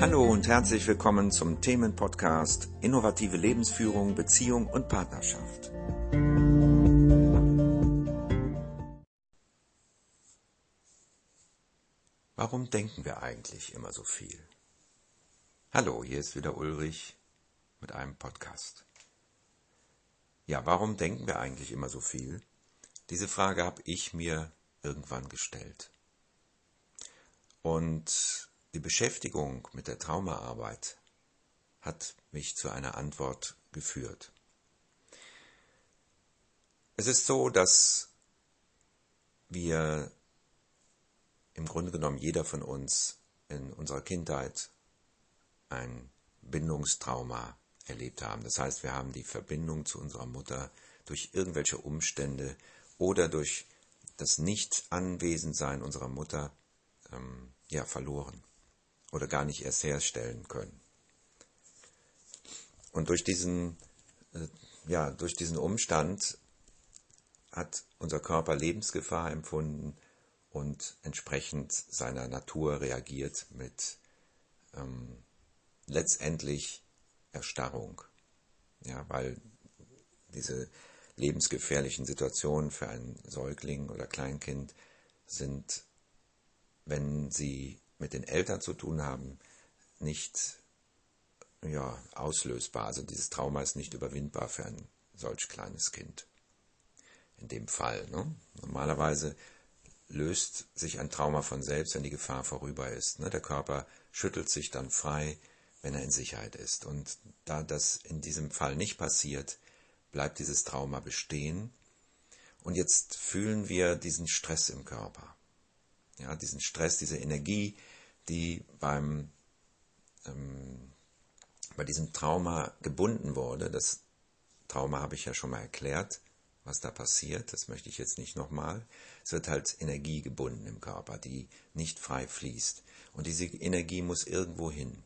Hallo und herzlich willkommen zum Themenpodcast Innovative Lebensführung, Beziehung und Partnerschaft. Warum denken wir eigentlich immer so viel? Hallo, hier ist wieder Ulrich mit einem Podcast. Ja, warum denken wir eigentlich immer so viel? Diese Frage habe ich mir irgendwann gestellt. Und die Beschäftigung mit der Traumaarbeit hat mich zu einer Antwort geführt. Es ist so, dass wir im Grunde genommen jeder von uns in unserer Kindheit ein Bindungstrauma erlebt haben. Das heißt, wir haben die Verbindung zu unserer Mutter durch irgendwelche Umstände oder durch das Nicht-Anwesensein unserer Mutter ähm, ja, verloren oder gar nicht erst herstellen können. Und durch diesen, äh, ja, durch diesen Umstand hat unser Körper Lebensgefahr empfunden und entsprechend seiner Natur reagiert mit ähm, letztendlich Erstarrung. Ja, weil diese lebensgefährlichen Situationen für einen Säugling oder Kleinkind sind, wenn sie mit den Eltern zu tun haben, nicht ja, auslösbar. Also dieses Trauma ist nicht überwindbar für ein solch kleines Kind. In dem Fall. Ne? Normalerweise löst sich ein Trauma von selbst, wenn die Gefahr vorüber ist. Ne? Der Körper schüttelt sich dann frei, wenn er in Sicherheit ist. Und da das in diesem Fall nicht passiert, bleibt dieses Trauma bestehen. Und jetzt fühlen wir diesen Stress im Körper. Ja, diesen Stress, diese Energie, die beim, ähm, bei diesem Trauma gebunden wurde. Das Trauma habe ich ja schon mal erklärt, was da passiert. Das möchte ich jetzt nicht nochmal. Es wird halt Energie gebunden im Körper, die nicht frei fließt. Und diese Energie muss irgendwo hin.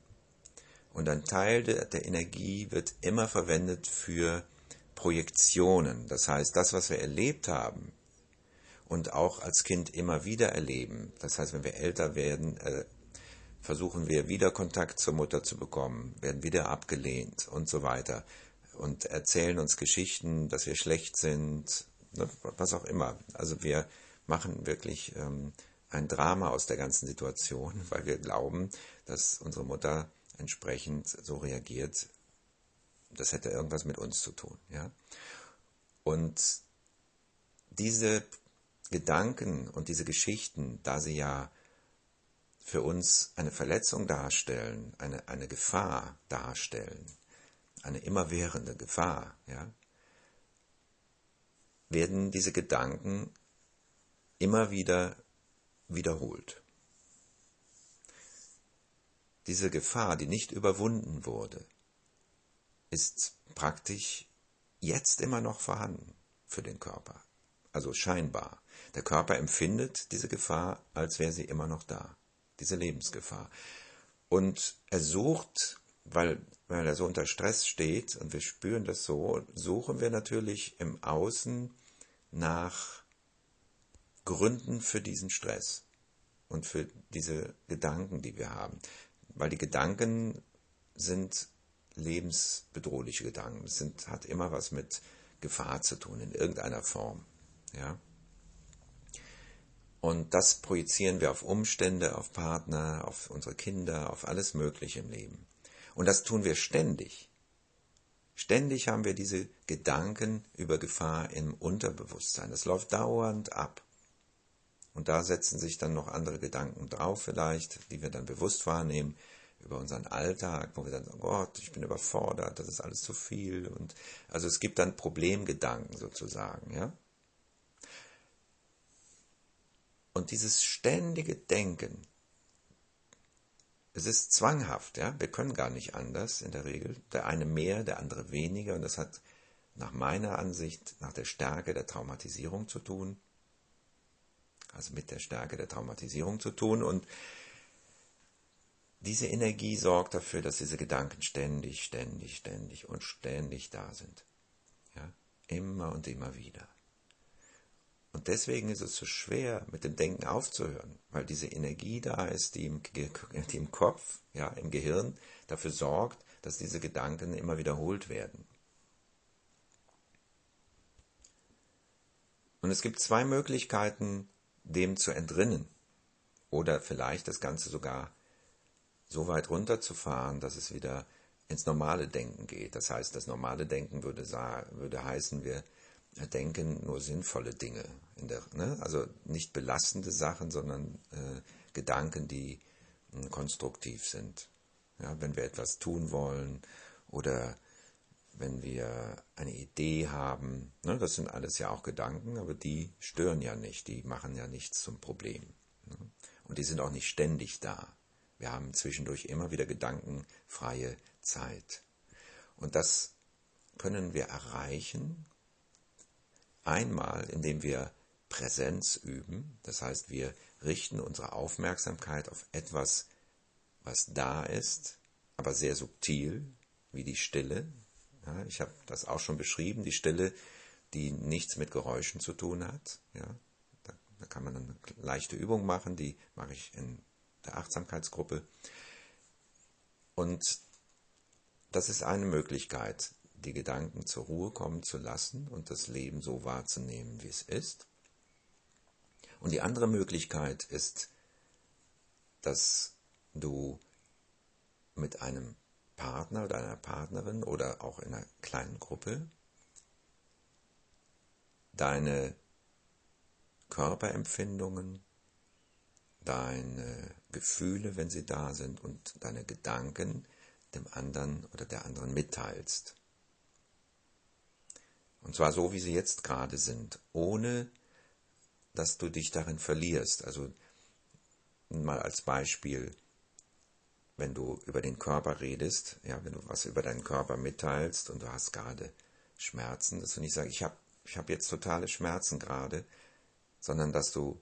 Und ein Teil der, der Energie wird immer verwendet für Projektionen. Das heißt, das, was wir erlebt haben, und auch als Kind immer wieder erleben. Das heißt, wenn wir älter werden, äh, versuchen wir wieder Kontakt zur Mutter zu bekommen, werden wieder abgelehnt und so weiter und erzählen uns Geschichten, dass wir schlecht sind, ne, was auch immer. Also wir machen wirklich ähm, ein Drama aus der ganzen Situation, weil wir glauben, dass unsere Mutter entsprechend so reagiert, das hätte irgendwas mit uns zu tun. Ja? Und diese Gedanken und diese Geschichten, da sie ja für uns eine Verletzung darstellen, eine, eine Gefahr darstellen, eine immerwährende Gefahr, ja, werden diese Gedanken immer wieder wiederholt. Diese Gefahr, die nicht überwunden wurde, ist praktisch jetzt immer noch vorhanden für den Körper. Also scheinbar. Der Körper empfindet diese Gefahr, als wäre sie immer noch da. Diese Lebensgefahr. Und er sucht, weil, weil er so unter Stress steht und wir spüren das so, suchen wir natürlich im Außen nach Gründen für diesen Stress und für diese Gedanken, die wir haben. Weil die Gedanken sind lebensbedrohliche Gedanken. Es sind, hat immer was mit Gefahr zu tun, in irgendeiner Form. Ja? Und das projizieren wir auf Umstände, auf Partner, auf unsere Kinder, auf alles Mögliche im Leben. Und das tun wir ständig. Ständig haben wir diese Gedanken über Gefahr im Unterbewusstsein. Das läuft dauernd ab. Und da setzen sich dann noch andere Gedanken drauf vielleicht, die wir dann bewusst wahrnehmen über unseren Alltag, wo wir dann sagen, Gott, ich bin überfordert, das ist alles zu viel. Und also es gibt dann Problemgedanken sozusagen, ja. Und dieses ständige Denken, es ist zwanghaft, ja, wir können gar nicht anders in der Regel. Der eine mehr, der andere weniger. Und das hat nach meiner Ansicht, nach der Stärke der Traumatisierung zu tun. Also mit der Stärke der Traumatisierung zu tun. Und diese Energie sorgt dafür, dass diese Gedanken ständig, ständig, ständig und ständig da sind. Ja? Immer und immer wieder. Und deswegen ist es so schwer, mit dem Denken aufzuhören, weil diese Energie da ist, die im, die im Kopf, ja, im Gehirn dafür sorgt, dass diese Gedanken immer wiederholt werden. Und es gibt zwei Möglichkeiten, dem zu entrinnen. Oder vielleicht das Ganze sogar so weit runterzufahren, dass es wieder ins normale Denken geht. Das heißt, das normale Denken würde, würde heißen, wir denken nur sinnvolle Dinge. Der, ne? Also nicht belastende Sachen, sondern äh, Gedanken, die äh, konstruktiv sind. Ja, wenn wir etwas tun wollen oder wenn wir eine Idee haben, ne, das sind alles ja auch Gedanken, aber die stören ja nicht, die machen ja nichts zum Problem. Ne? Und die sind auch nicht ständig da. Wir haben zwischendurch immer wieder gedankenfreie Zeit. Und das können wir erreichen, einmal indem wir Präsenz üben, das heißt wir richten unsere Aufmerksamkeit auf etwas, was da ist, aber sehr subtil, wie die Stille, ja, ich habe das auch schon beschrieben, die Stille, die nichts mit Geräuschen zu tun hat. Ja, da, da kann man eine leichte Übung machen, die mache ich in der Achtsamkeitsgruppe. Und das ist eine Möglichkeit, die Gedanken zur Ruhe kommen zu lassen und das Leben so wahrzunehmen, wie es ist. Und die andere Möglichkeit ist, dass du mit einem Partner oder einer Partnerin oder auch in einer kleinen Gruppe deine Körperempfindungen, deine Gefühle, wenn sie da sind, und deine Gedanken dem anderen oder der anderen mitteilst. Und zwar so, wie sie jetzt gerade sind, ohne dass du dich darin verlierst. Also mal als Beispiel, wenn du über den Körper redest, ja, wenn du was über deinen Körper mitteilst und du hast gerade Schmerzen, dass du nicht sagst, ich habe ich hab jetzt totale Schmerzen gerade, sondern dass du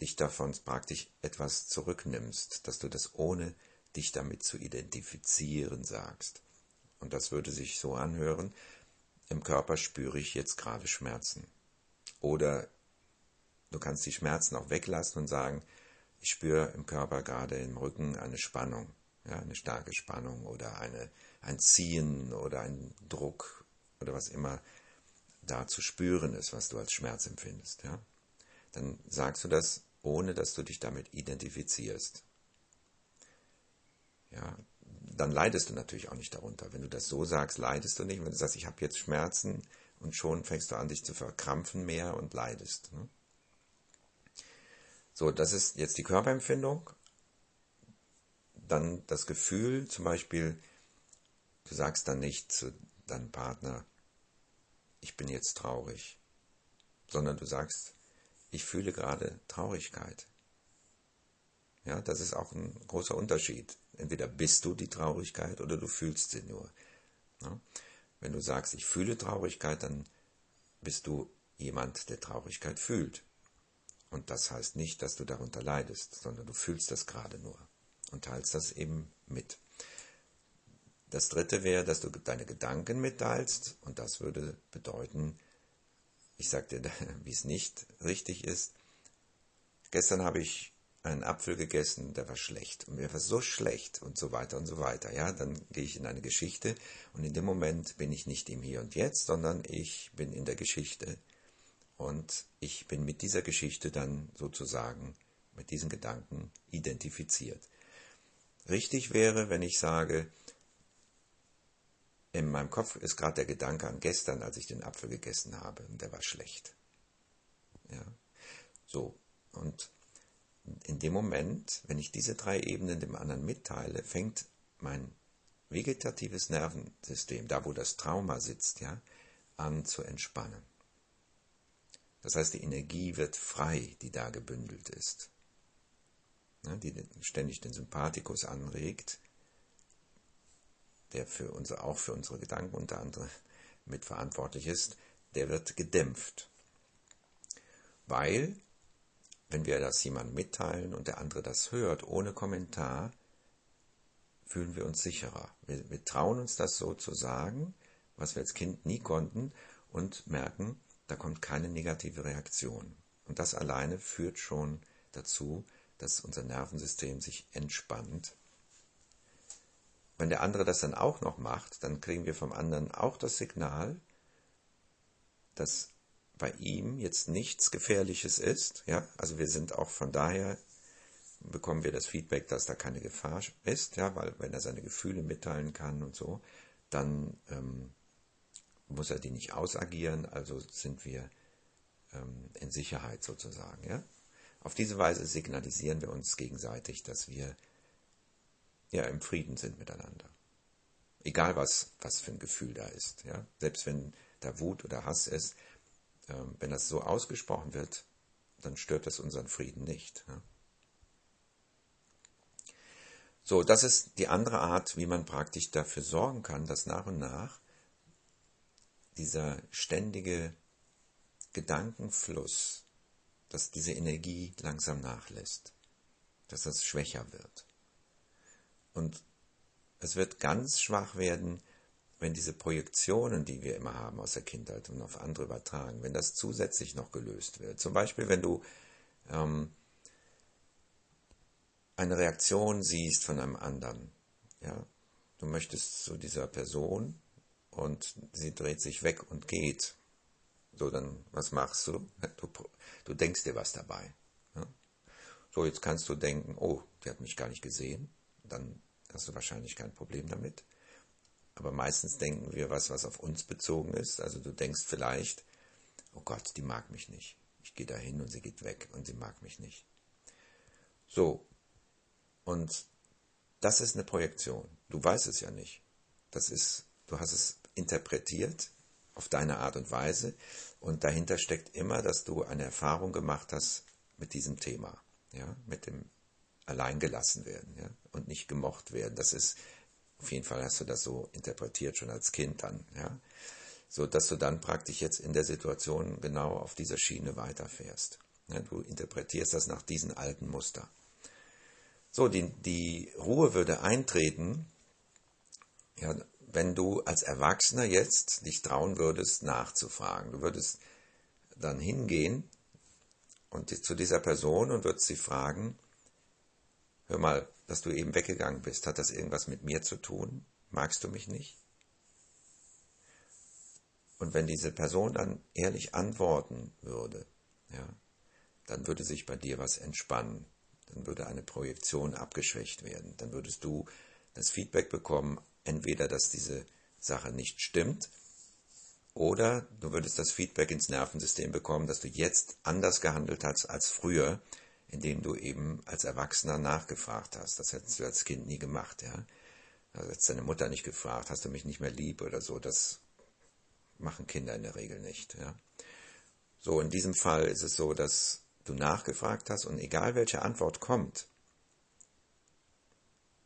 dich davon praktisch etwas zurücknimmst, dass du das ohne dich damit zu identifizieren sagst. Und das würde sich so anhören, im Körper spüre ich jetzt gerade Schmerzen. Oder du kannst die Schmerzen auch weglassen und sagen, ich spüre im Körper gerade im Rücken eine Spannung, ja, eine starke Spannung oder eine, ein Ziehen oder ein Druck oder was immer da zu spüren ist, was du als Schmerz empfindest. Ja. Dann sagst du das, ohne dass du dich damit identifizierst. Ja, dann leidest du natürlich auch nicht darunter. Wenn du das so sagst, leidest du nicht. Wenn du sagst, ich habe jetzt Schmerzen und schon fängst du an, dich zu verkrampfen mehr und leidest. Ne? So, das ist jetzt die Körperempfindung. Dann das Gefühl, zum Beispiel, du sagst dann nicht zu deinem Partner, ich bin jetzt traurig, sondern du sagst, ich fühle gerade Traurigkeit. Ja, das ist auch ein großer Unterschied. Entweder bist du die Traurigkeit oder du fühlst sie nur. Ja? Wenn du sagst, ich fühle Traurigkeit, dann bist du jemand, der Traurigkeit fühlt. Und das heißt nicht, dass du darunter leidest, sondern du fühlst das gerade nur und teilst das eben mit. Das dritte wäre, dass du deine Gedanken mitteilst und das würde bedeuten, ich sage dir, wie es nicht richtig ist. Gestern habe ich einen Apfel gegessen, der war schlecht und mir war so schlecht und so weiter und so weiter. Ja, dann gehe ich in eine Geschichte und in dem Moment bin ich nicht im Hier und Jetzt, sondern ich bin in der Geschichte und ich bin mit dieser Geschichte dann sozusagen, mit diesen Gedanken identifiziert. Richtig wäre, wenn ich sage, in meinem Kopf ist gerade der Gedanke an gestern, als ich den Apfel gegessen habe, und der war schlecht. Ja, so. Und in dem Moment, wenn ich diese drei Ebenen dem anderen mitteile, fängt mein vegetatives Nervensystem, da wo das Trauma sitzt, ja, an zu entspannen. Das heißt, die Energie wird frei, die da gebündelt ist, ne, die ständig den Sympathikus anregt, der für unsere, auch für unsere Gedanken unter anderem mitverantwortlich ist, der wird gedämpft. Weil, wenn wir das jemandem mitteilen und der andere das hört, ohne Kommentar, fühlen wir uns sicherer. Wir, wir trauen uns das so zu sagen, was wir als Kind nie konnten, und merken, da kommt keine negative Reaktion. Und das alleine führt schon dazu, dass unser Nervensystem sich entspannt. Wenn der andere das dann auch noch macht, dann kriegen wir vom anderen auch das Signal, dass bei ihm jetzt nichts Gefährliches ist. Ja, also wir sind auch von daher bekommen wir das Feedback, dass da keine Gefahr ist, ja, weil wenn er seine Gefühle mitteilen kann und so, dann ähm, muss er die nicht ausagieren, also sind wir ähm, in Sicherheit sozusagen. Ja? Auf diese Weise signalisieren wir uns gegenseitig, dass wir ja im Frieden sind miteinander. Egal was, was für ein Gefühl da ist. Ja? Selbst wenn da Wut oder Hass ist, wenn das so ausgesprochen wird, dann stört das unseren Frieden nicht. So, das ist die andere Art, wie man praktisch dafür sorgen kann, dass nach und nach dieser ständige Gedankenfluss, dass diese Energie langsam nachlässt, dass das schwächer wird. Und es wird ganz schwach werden, wenn diese Projektionen, die wir immer haben aus der Kindheit und auf andere übertragen, wenn das zusätzlich noch gelöst wird. Zum Beispiel, wenn du ähm, eine Reaktion siehst von einem anderen. Ja? Du möchtest zu dieser Person und sie dreht sich weg und geht. So, dann, was machst du? Du, du denkst dir was dabei. Ja? So, jetzt kannst du denken, oh, die hat mich gar nicht gesehen. Dann hast du wahrscheinlich kein Problem damit. Aber meistens denken wir was, was auf uns bezogen ist. Also du denkst vielleicht, oh Gott, die mag mich nicht. Ich gehe dahin und sie geht weg und sie mag mich nicht. So, und das ist eine Projektion. Du weißt es ja nicht. Das ist, du hast es interpretiert auf deine Art und Weise und dahinter steckt immer, dass du eine Erfahrung gemacht hast mit diesem Thema, ja, mit dem alleingelassen werden, ja, und nicht gemocht werden. Das ist, auf jeden Fall hast du das so interpretiert schon als Kind dann, ja, so dass du dann praktisch jetzt in der Situation genau auf dieser Schiene weiterfährst. Ja, du interpretierst das nach diesen alten Muster. So, die, die Ruhe würde eintreten, ja, wenn du als Erwachsener jetzt dich trauen würdest, nachzufragen. Du würdest dann hingehen und zu dieser Person und würdest sie fragen, hör mal, dass du eben weggegangen bist, hat das irgendwas mit mir zu tun? Magst du mich nicht? Und wenn diese Person dann ehrlich antworten würde, ja, dann würde sich bei dir was entspannen dann würde eine Projektion abgeschwächt werden. Dann würdest du das Feedback bekommen, entweder, dass diese Sache nicht stimmt, oder du würdest das Feedback ins Nervensystem bekommen, dass du jetzt anders gehandelt hast als früher, indem du eben als Erwachsener nachgefragt hast. Das hättest du als Kind nie gemacht, ja. Also hättest deine Mutter nicht gefragt, hast du mich nicht mehr lieb oder so. Das machen Kinder in der Regel nicht, ja. So, in diesem Fall ist es so, dass du nachgefragt hast und egal welche Antwort kommt,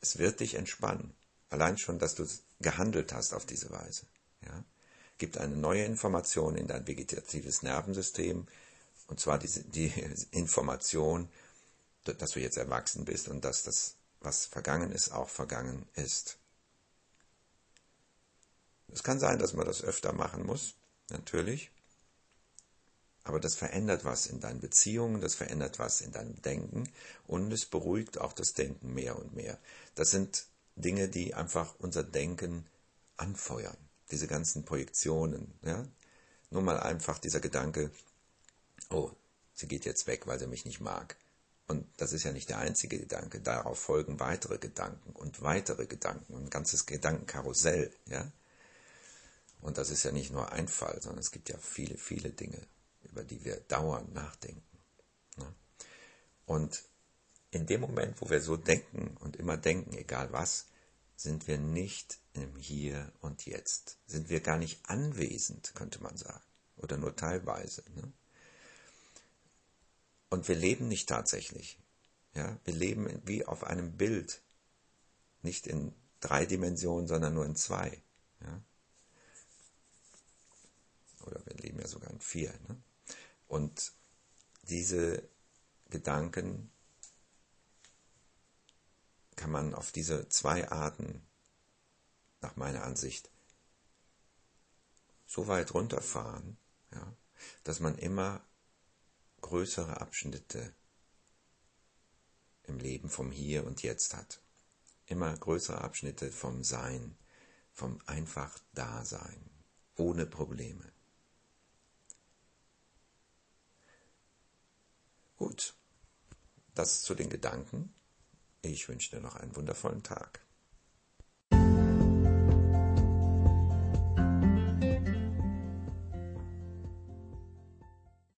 es wird dich entspannen. Allein schon, dass du gehandelt hast auf diese Weise. Ja? Gibt eine neue Information in dein vegetatives Nervensystem, und zwar diese, die Information, dass du jetzt erwachsen bist und dass das, was vergangen ist, auch vergangen ist. Es kann sein, dass man das öfter machen muss, natürlich. Aber das verändert was in deinen Beziehungen, das verändert was in deinem Denken und es beruhigt auch das Denken mehr und mehr. Das sind Dinge, die einfach unser Denken anfeuern. Diese ganzen Projektionen. Ja? Nur mal einfach dieser Gedanke, oh, sie geht jetzt weg, weil sie mich nicht mag. Und das ist ja nicht der einzige Gedanke. Darauf folgen weitere Gedanken und weitere Gedanken, ein ganzes Gedankenkarussell. Ja? Und das ist ja nicht nur ein Fall, sondern es gibt ja viele, viele Dinge über die wir dauernd nachdenken. Ne? Und in dem Moment, wo wir so denken und immer denken, egal was, sind wir nicht im Hier und Jetzt. Sind wir gar nicht anwesend, könnte man sagen. Oder nur teilweise. Ne? Und wir leben nicht tatsächlich. Ja? Wir leben wie auf einem Bild. Nicht in drei Dimensionen, sondern nur in zwei. Ja? Oder wir leben ja sogar in vier. Ne? Und diese Gedanken kann man auf diese zwei Arten, nach meiner Ansicht, so weit runterfahren, ja, dass man immer größere Abschnitte im Leben vom Hier und Jetzt hat. Immer größere Abschnitte vom Sein, vom einfach Dasein, ohne Probleme. Gut, das zu den Gedanken. Ich wünsche dir noch einen wundervollen Tag.